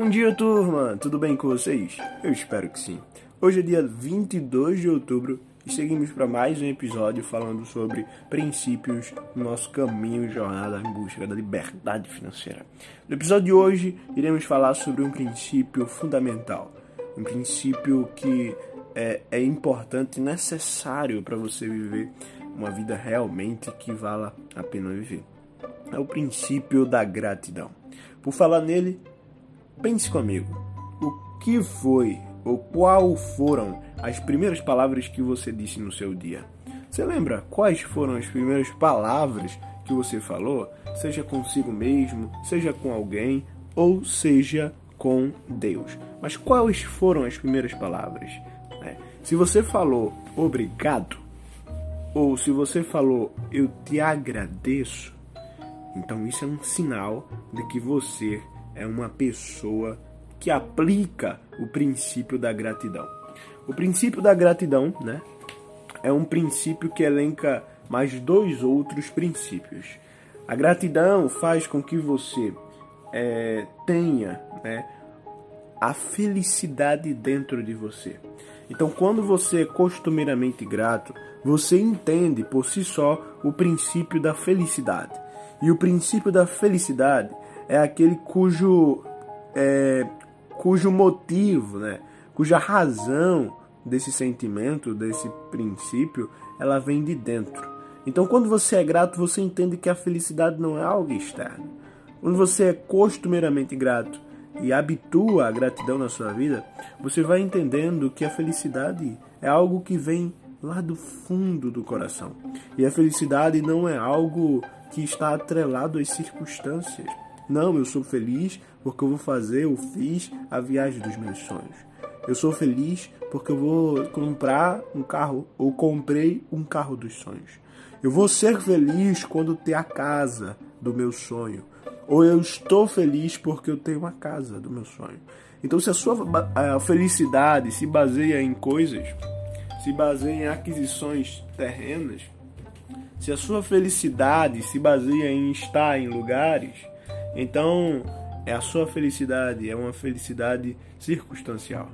Bom dia, turma! Tudo bem com vocês? Eu espero que sim. Hoje é dia 22 de outubro e seguimos para mais um episódio falando sobre princípios no nosso caminho e jornada em busca da liberdade financeira. No episódio de hoje, iremos falar sobre um princípio fundamental, um princípio que é, é importante e necessário para você viver uma vida realmente que vala a pena viver. É o princípio da gratidão. Por falar nele, pense comigo. O que foi ou qual foram as primeiras palavras que você disse no seu dia? Você lembra quais foram as primeiras palavras que você falou? Seja consigo mesmo, seja com alguém ou seja com Deus. Mas quais foram as primeiras palavras? É, se você falou obrigado, ou se você falou eu te agradeço, então isso é um sinal de que você é uma pessoa que aplica o princípio da gratidão. O princípio da gratidão, né, é um princípio que elenca mais dois outros princípios. A gratidão faz com que você é, tenha né, a felicidade dentro de você. Então, quando você é costumeiramente grato, você entende por si só o princípio da felicidade. E o princípio da felicidade é aquele cujo, é, cujo motivo, né, cuja razão desse sentimento, desse princípio, ela vem de dentro. Então, quando você é grato, você entende que a felicidade não é algo externo. Quando você é costumeiramente grato, e habitua a gratidão na sua vida, você vai entendendo que a felicidade é algo que vem lá do fundo do coração. E a felicidade não é algo que está atrelado às circunstâncias. Não, eu sou feliz porque eu vou fazer, eu fiz a viagem dos meus sonhos. Eu sou feliz porque eu vou comprar um carro ou comprei um carro dos sonhos. Eu vou ser feliz quando ter a casa do meu sonho ou eu estou feliz porque eu tenho uma casa do meu sonho. Então, se a sua a felicidade se baseia em coisas, se baseia em aquisições terrenas, se a sua felicidade se baseia em estar em lugares, então é a sua felicidade é uma felicidade circunstancial.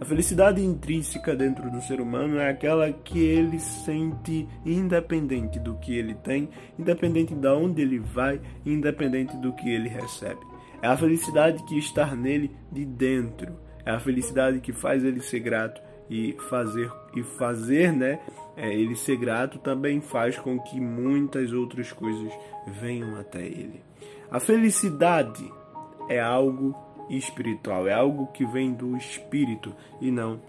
A felicidade intrínseca dentro do ser humano é aquela que ele sente independente do que ele tem, independente de onde ele vai, independente do que ele recebe. É a felicidade que está nele de dentro. É a felicidade que faz ele ser grato e fazer e fazer, né? É, ele ser grato também faz com que muitas outras coisas venham até ele. A felicidade é algo espiritual, é algo que vem do espírito e não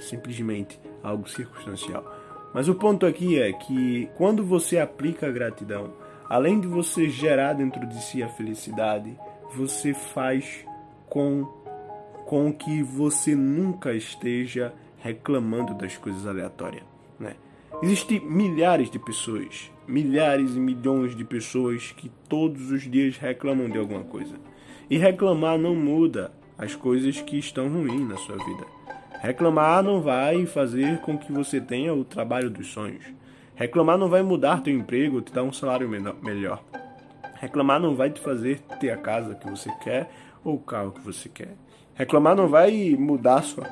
simplesmente algo circunstancial. Mas o ponto aqui é que quando você aplica a gratidão, além de você gerar dentro de si a felicidade, você faz com com que você nunca esteja reclamando das coisas aleatórias, né? Existem milhares de pessoas, milhares e milhões de pessoas que todos os dias reclamam de alguma coisa. E reclamar não muda as coisas que estão ruins na sua vida. Reclamar não vai fazer com que você tenha o trabalho dos sonhos. Reclamar não vai mudar teu emprego, te dar um salário melhor. Reclamar não vai te fazer ter a casa que você quer ou o carro que você quer. Reclamar não vai mudar sua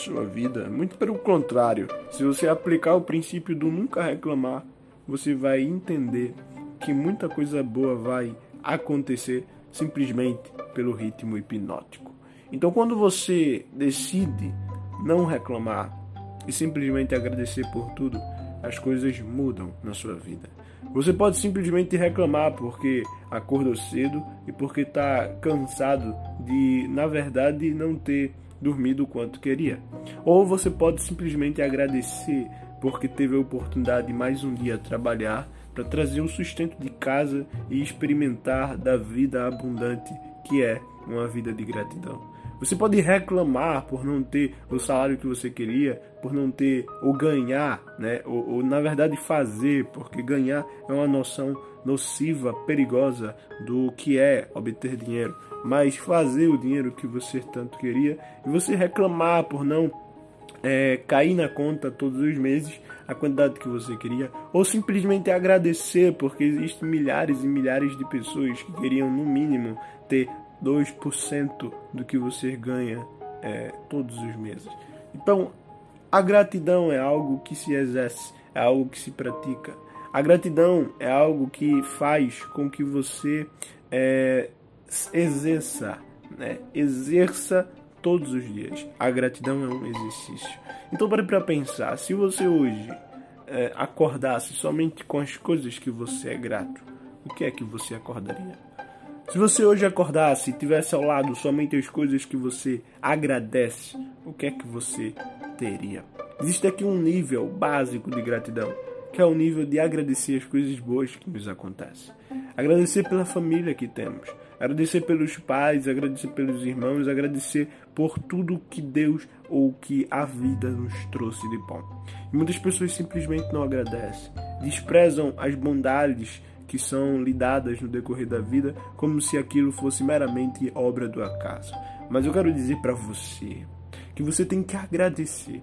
sua vida, muito pelo contrário. Se você aplicar o princípio do nunca reclamar, você vai entender que muita coisa boa vai acontecer simplesmente pelo ritmo hipnótico. Então, quando você decide não reclamar e simplesmente agradecer por tudo, as coisas mudam na sua vida. Você pode simplesmente reclamar porque acordou cedo e porque está cansado de, na verdade, não ter dormido o quanto queria. Ou você pode simplesmente agradecer porque teve a oportunidade de mais um dia trabalhar para trazer o sustento de casa e experimentar da vida abundante que é uma vida de gratidão. Você pode reclamar por não ter o salário que você queria, por não ter ou ganhar, né? Ou, ou, na verdade fazer, porque ganhar é uma noção nociva, perigosa do que é obter dinheiro. Mas fazer o dinheiro que você tanto queria e você reclamar por não é, cair na conta todos os meses a quantidade que você queria, ou simplesmente agradecer, porque existem milhares e milhares de pessoas que queriam, no mínimo, ter 2% do que você ganha é, todos os meses. Então, a gratidão é algo que se exerce, é algo que se pratica. A gratidão é algo que faz com que você é, exerça, né? exerça todos os dias. A gratidão é um exercício. Então, pare para pensar: se você hoje é, acordasse somente com as coisas que você é grato, o que é que você acordaria? Se você hoje acordasse e tivesse ao lado somente as coisas que você agradece, o que é que você teria? Existe aqui um nível básico de gratidão, que é o nível de agradecer as coisas boas que nos acontecem. Agradecer pela família que temos, agradecer pelos pais, agradecer pelos irmãos, agradecer por tudo que Deus ou que a vida nos trouxe de bom. E muitas pessoas simplesmente não agradecem, desprezam as bondades que são lhe dadas no decorrer da vida como se aquilo fosse meramente obra do acaso. Mas eu quero dizer para você que você tem que agradecer.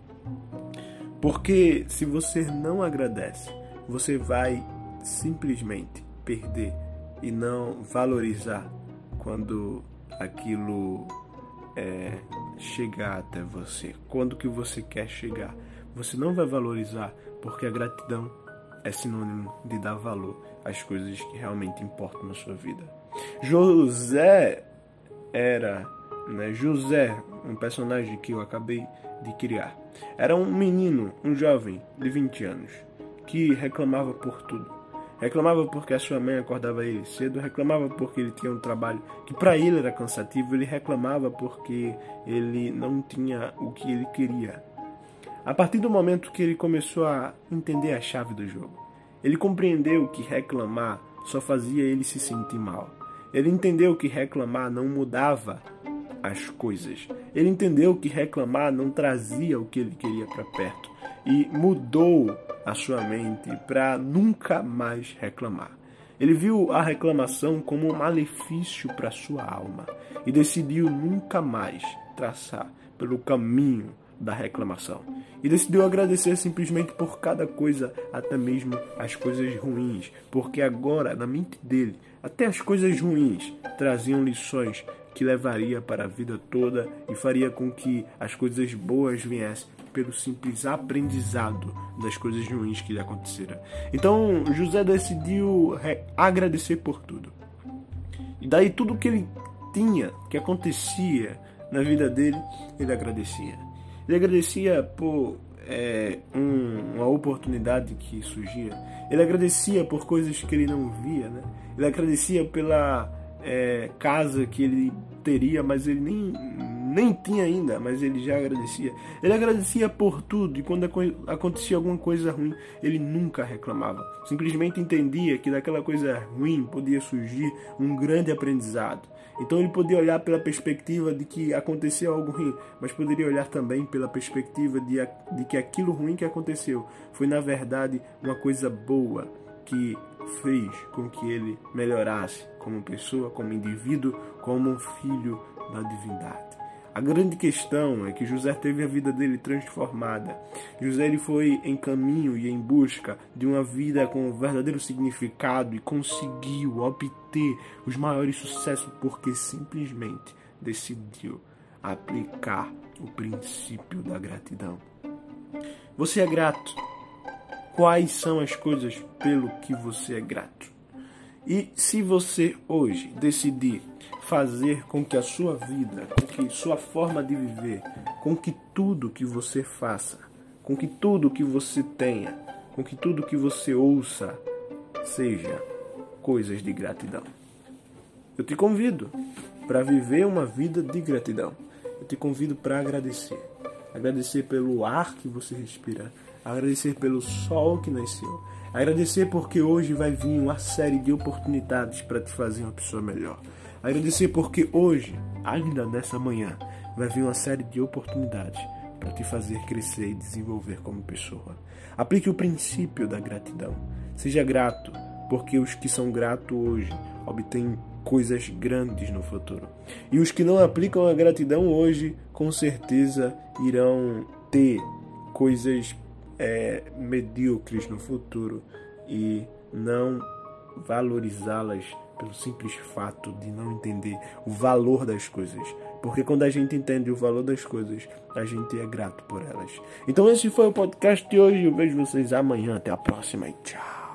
Porque se você não agradece, você vai simplesmente perder e não valorizar quando aquilo é, chegar até você. Quando que você quer chegar, você não vai valorizar porque a gratidão é sinônimo de dar valor às coisas que realmente importam na sua vida. José era, né, José, um personagem que eu acabei de criar. Era um menino, um jovem de 20 anos, que reclamava por tudo. Reclamava porque a sua mãe acordava ele cedo, reclamava porque ele tinha um trabalho que para ele era cansativo, ele reclamava porque ele não tinha o que ele queria. A partir do momento que ele começou a entender a chave do jogo, ele compreendeu que reclamar só fazia ele se sentir mal. Ele entendeu que reclamar não mudava as coisas. Ele entendeu que reclamar não trazia o que ele queria para perto e mudou a sua mente para nunca mais reclamar. Ele viu a reclamação como um malefício para sua alma e decidiu nunca mais traçar pelo caminho da reclamação. E decidiu agradecer simplesmente por cada coisa, até mesmo as coisas ruins, porque agora, na mente dele, até as coisas ruins traziam lições que levaria para a vida toda e faria com que as coisas boas viessem pelo simples aprendizado das coisas ruins que lhe aconteceram. Então José decidiu agradecer por tudo. E daí tudo que ele tinha, que acontecia na vida dele, ele agradecia. Ele agradecia por é, um, uma oportunidade que surgia. Ele agradecia por coisas que ele não via, né? Ele agradecia pela casa que ele teria, mas ele nem, nem tinha ainda, mas ele já agradecia. Ele agradecia por tudo e quando acontecia alguma coisa ruim, ele nunca reclamava. Simplesmente entendia que daquela coisa ruim podia surgir um grande aprendizado. Então ele podia olhar pela perspectiva de que aconteceu algo ruim, mas poderia olhar também pela perspectiva de, de que aquilo ruim que aconteceu foi na verdade uma coisa boa que fez com que ele melhorasse como pessoa, como indivíduo, como filho da divindade. A grande questão é que José teve a vida dele transformada. José ele foi em caminho e em busca de uma vida com um verdadeiro significado e conseguiu obter os maiores sucessos porque simplesmente decidiu aplicar o princípio da gratidão. Você é grato? Quais são as coisas pelo que você é grato? E se você hoje decidir fazer com que a sua vida, com que sua forma de viver, com que tudo que você faça, com que tudo que você tenha, com que tudo que você ouça seja coisas de gratidão. Eu te convido para viver uma vida de gratidão. Eu te convido para agradecer. Agradecer pelo ar que você respira, agradecer pelo sol que nasceu, agradecer porque hoje vai vir uma série de oportunidades para te fazer uma pessoa melhor. Agradecer porque hoje, ainda nessa manhã, vai vir uma série de oportunidades para te fazer crescer e desenvolver como pessoa. Aplique o princípio da gratidão. Seja grato, porque os que são gratos hoje obtêm coisas grandes no futuro. E os que não aplicam a gratidão hoje, com certeza irão ter coisas é, medíocres no futuro e não valorizá-las pelo simples fato de não entender o valor das coisas. Porque quando a gente entende o valor das coisas, a gente é grato por elas. Então esse foi o podcast de hoje. Eu vejo vocês amanhã. Até a próxima e tchau.